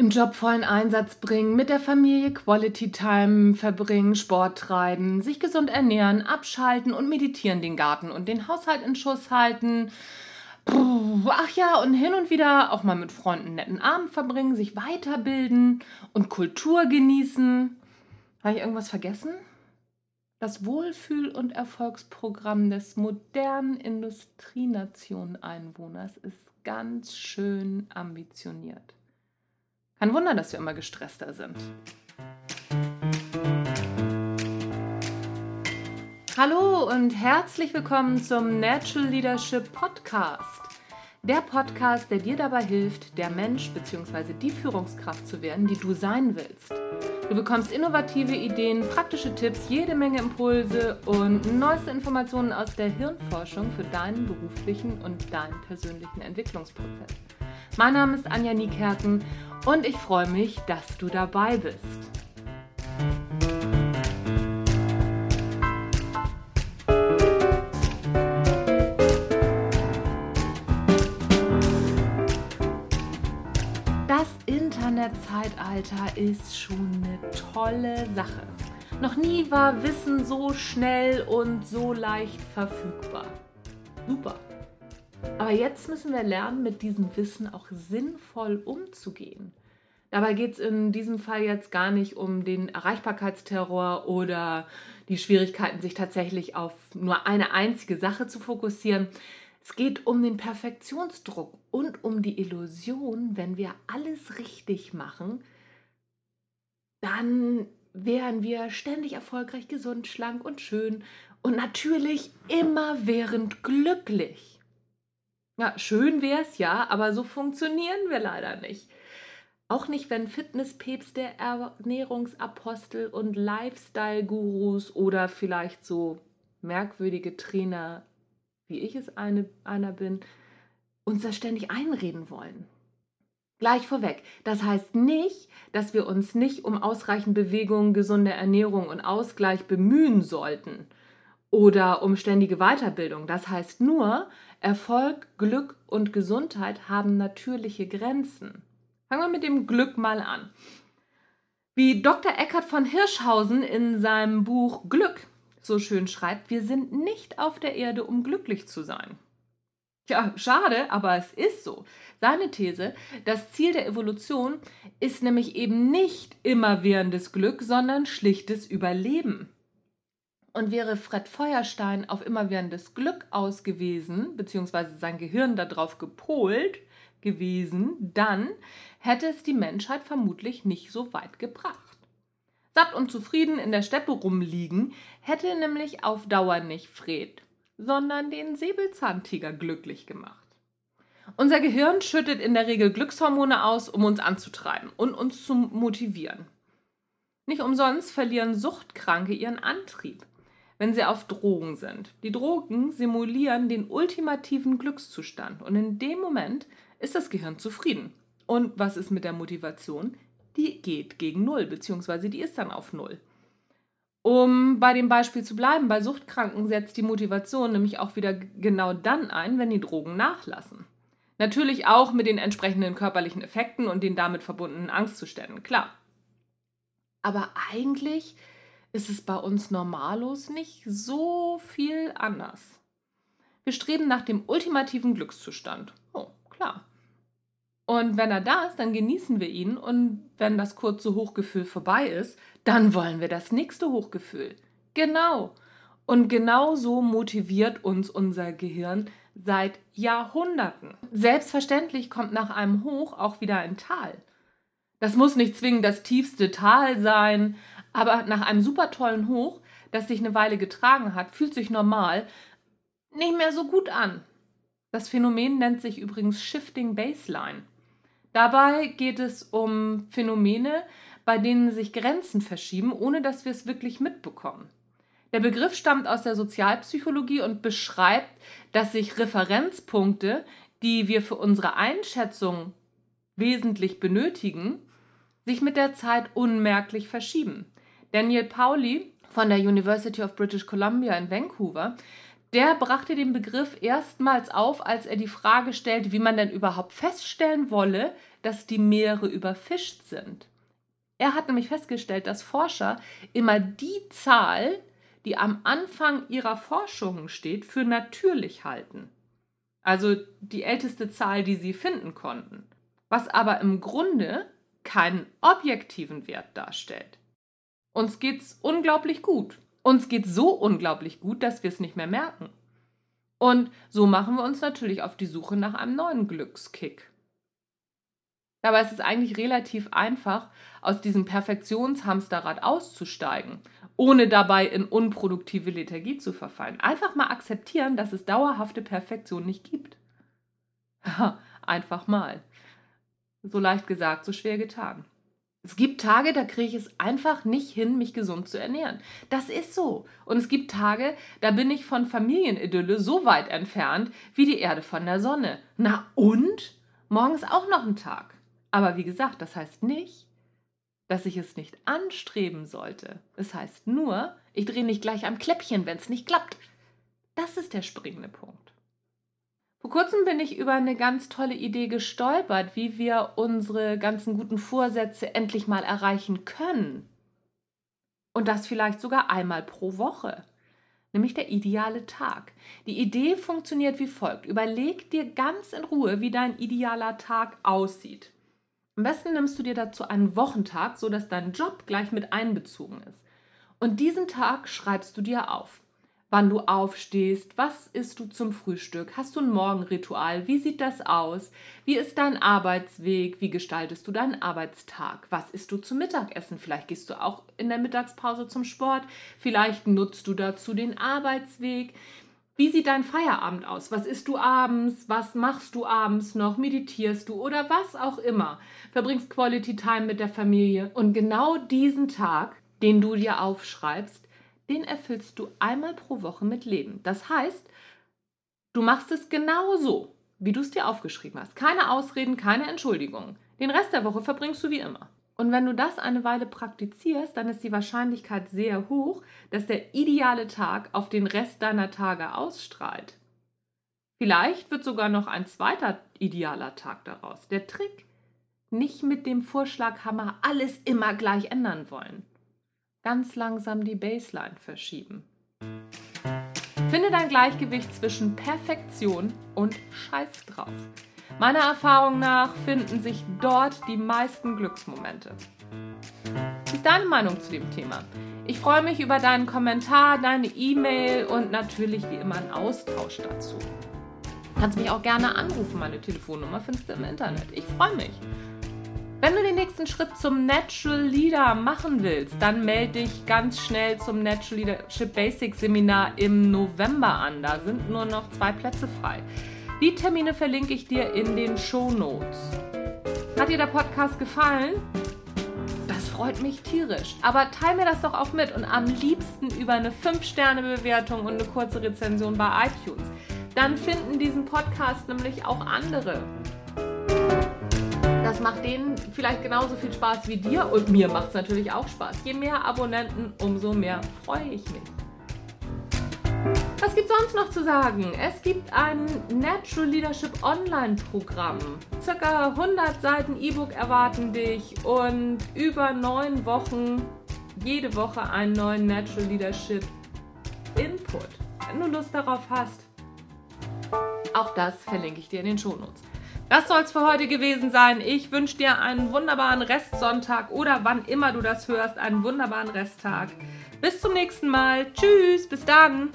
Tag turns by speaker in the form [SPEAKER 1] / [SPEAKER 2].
[SPEAKER 1] Im Job vollen Einsatz bringen, mit der Familie Quality Time verbringen, Sport treiben, sich gesund ernähren, abschalten und meditieren, den Garten und den Haushalt in Schuss halten. Ach ja, und hin und wieder auch mal mit Freunden einen netten Abend verbringen, sich weiterbilden und Kultur genießen. Habe ich irgendwas vergessen? Das Wohlfühl- und Erfolgsprogramm des modernen Industrienation-Einwohners ist ganz schön ambitioniert. Kein Wunder, dass wir immer gestresster sind. Hallo und herzlich willkommen zum Natural Leadership Podcast. Der Podcast, der dir dabei hilft, der Mensch bzw. die Führungskraft zu werden, die du sein willst. Du bekommst innovative Ideen, praktische Tipps, jede Menge Impulse und neueste Informationen aus der Hirnforschung für deinen beruflichen und deinen persönlichen Entwicklungsprozess. Mein Name ist Anja Niekerken und ich freue mich, dass du dabei bist. Das Internetzeitalter ist schon eine tolle Sache. Noch nie war Wissen so schnell und so leicht verfügbar. Super. Aber jetzt müssen wir lernen, mit diesem Wissen auch sinnvoll umzugehen. Dabei geht es in diesem Fall jetzt gar nicht um den Erreichbarkeitsterror oder die Schwierigkeiten, sich tatsächlich auf nur eine einzige Sache zu fokussieren. Es geht um den Perfektionsdruck und um die Illusion, wenn wir alles richtig machen, dann wären wir ständig erfolgreich, gesund, schlank und schön und natürlich immerwährend glücklich. Ja, schön wäre es ja, aber so funktionieren wir leider nicht. Auch nicht, wenn Fitnesspäpste, Ernährungsapostel und Lifestyle-Gurus oder vielleicht so merkwürdige Trainer, wie ich es eine, einer bin, uns das ständig einreden wollen. Gleich vorweg, das heißt nicht, dass wir uns nicht um ausreichend Bewegung, gesunde Ernährung und Ausgleich bemühen sollten oder um ständige Weiterbildung. Das heißt nur, Erfolg, Glück und Gesundheit haben natürliche Grenzen. Fangen wir mit dem Glück mal an. Wie Dr. Eckhard von Hirschhausen in seinem Buch Glück so schön schreibt, wir sind nicht auf der Erde, um glücklich zu sein. Tja, schade, aber es ist so. Seine These, das Ziel der Evolution ist nämlich eben nicht immerwährendes Glück, sondern schlichtes Überleben. Und wäre Fred Feuerstein auf immerwährendes Glück ausgewiesen, beziehungsweise sein Gehirn darauf gepolt, gewesen, dann hätte es die Menschheit vermutlich nicht so weit gebracht. Satt und zufrieden in der Steppe rumliegen, hätte nämlich auf Dauer nicht Fred, sondern den Säbelzahntiger glücklich gemacht. Unser Gehirn schüttet in der Regel Glückshormone aus, um uns anzutreiben und uns zu motivieren. Nicht umsonst verlieren Suchtkranke ihren Antrieb, wenn sie auf Drogen sind. Die Drogen simulieren den ultimativen Glückszustand und in dem Moment ist das Gehirn zufrieden. Und was ist mit der Motivation? Die geht gegen Null, beziehungsweise die ist dann auf Null. Um bei dem Beispiel zu bleiben, bei Suchtkranken setzt die Motivation nämlich auch wieder genau dann ein, wenn die Drogen nachlassen. Natürlich auch mit den entsprechenden körperlichen Effekten und den damit verbundenen Angstzuständen, klar. Aber eigentlich ist es bei uns normalos nicht so viel anders. Wir streben nach dem ultimativen Glückszustand. Oh, klar. Und wenn er da ist, dann genießen wir ihn. Und wenn das kurze Hochgefühl vorbei ist, dann wollen wir das nächste Hochgefühl. Genau. Und genau so motiviert uns unser Gehirn seit Jahrhunderten. Selbstverständlich kommt nach einem Hoch auch wieder ein Tal. Das muss nicht zwingend das tiefste Tal sein, aber nach einem super tollen Hoch, das sich eine Weile getragen hat, fühlt sich normal nicht mehr so gut an. Das Phänomen nennt sich übrigens Shifting Baseline. Dabei geht es um Phänomene, bei denen sich Grenzen verschieben, ohne dass wir es wirklich mitbekommen. Der Begriff stammt aus der Sozialpsychologie und beschreibt, dass sich Referenzpunkte, die wir für unsere Einschätzung wesentlich benötigen, sich mit der Zeit unmerklich verschieben. Daniel Pauli von der University of British Columbia in Vancouver der brachte den Begriff erstmals auf, als er die Frage stellte, wie man denn überhaupt feststellen wolle, dass die Meere überfischt sind. Er hat nämlich festgestellt, dass Forscher immer die Zahl, die am Anfang ihrer Forschungen steht, für natürlich halten. Also die älteste Zahl, die sie finden konnten. Was aber im Grunde keinen objektiven Wert darstellt. Uns geht's unglaublich gut. Uns geht so unglaublich gut, dass wir es nicht mehr merken. Und so machen wir uns natürlich auf die Suche nach einem neuen Glückskick. Dabei ist es eigentlich relativ einfach, aus diesem Perfektionshamsterrad auszusteigen, ohne dabei in unproduktive Lethargie zu verfallen. Einfach mal akzeptieren, dass es dauerhafte Perfektion nicht gibt. Einfach mal. So leicht gesagt, so schwer getan. Es gibt Tage, da kriege ich es einfach nicht hin, mich gesund zu ernähren. Das ist so. Und es gibt Tage, da bin ich von Familienidylle so weit entfernt wie die Erde von der Sonne. Na und? Morgen ist auch noch ein Tag. Aber wie gesagt, das heißt nicht, dass ich es nicht anstreben sollte. Es heißt nur, ich drehe nicht gleich am Kläppchen, wenn es nicht klappt. Das ist der springende Punkt. Vor kurzem bin ich über eine ganz tolle Idee gestolpert, wie wir unsere ganzen guten Vorsätze endlich mal erreichen können. Und das vielleicht sogar einmal pro Woche. Nämlich der ideale Tag. Die Idee funktioniert wie folgt. Überleg dir ganz in Ruhe, wie dein idealer Tag aussieht. Am besten nimmst du dir dazu einen Wochentag, sodass dein Job gleich mit einbezogen ist. Und diesen Tag schreibst du dir auf wann du aufstehst, was isst du zum Frühstück, hast du ein Morgenritual, wie sieht das aus, wie ist dein Arbeitsweg, wie gestaltest du deinen Arbeitstag, was isst du zum Mittagessen, vielleicht gehst du auch in der Mittagspause zum Sport, vielleicht nutzt du dazu den Arbeitsweg. Wie sieht dein Feierabend aus? Was isst du abends? Was machst du abends noch? Meditierst du oder was auch immer? Verbringst Quality Time mit der Familie. Und genau diesen Tag, den du dir aufschreibst, den erfüllst du einmal pro Woche mit Leben. Das heißt, du machst es genau so, wie du es dir aufgeschrieben hast. Keine Ausreden, keine Entschuldigungen. Den Rest der Woche verbringst du wie immer. Und wenn du das eine Weile praktizierst, dann ist die Wahrscheinlichkeit sehr hoch, dass der ideale Tag auf den Rest deiner Tage ausstrahlt. Vielleicht wird sogar noch ein zweiter idealer Tag daraus. Der Trick, nicht mit dem Vorschlaghammer alles immer gleich ändern wollen ganz langsam die Baseline verschieben. Finde dein Gleichgewicht zwischen Perfektion und Scheiß drauf. Meiner Erfahrung nach finden sich dort die meisten Glücksmomente. Wie ist deine Meinung zu dem Thema? Ich freue mich über deinen Kommentar, deine E-Mail und natürlich wie immer einen Austausch dazu. Du kannst mich auch gerne anrufen, meine Telefonnummer findest du im Internet. Ich freue mich. Wenn du den nächsten Schritt zum Natural Leader machen willst, dann melde dich ganz schnell zum Natural Leadership Basics Seminar im November an. Da sind nur noch zwei Plätze frei. Die Termine verlinke ich dir in den Show Notes. Hat dir der Podcast gefallen? Das freut mich tierisch. Aber teile mir das doch auch mit und am liebsten über eine 5-Sterne-Bewertung und eine kurze Rezension bei iTunes. Dann finden diesen Podcast nämlich auch andere. Das macht denen vielleicht genauso viel Spaß wie dir und mir macht es natürlich auch Spaß. Je mehr Abonnenten, umso mehr freue ich mich. Was gibt sonst noch zu sagen? Es gibt ein Natural Leadership Online Programm. Circa 100 Seiten E-Book erwarten dich und über neun Wochen, jede Woche einen neuen Natural Leadership Input. Wenn du Lust darauf hast, auch das verlinke ich dir in den Shownotes. Das soll es für heute gewesen sein. Ich wünsche dir einen wunderbaren Restsonntag oder wann immer du das hörst, einen wunderbaren Resttag. Bis zum nächsten Mal. Tschüss, bis dann.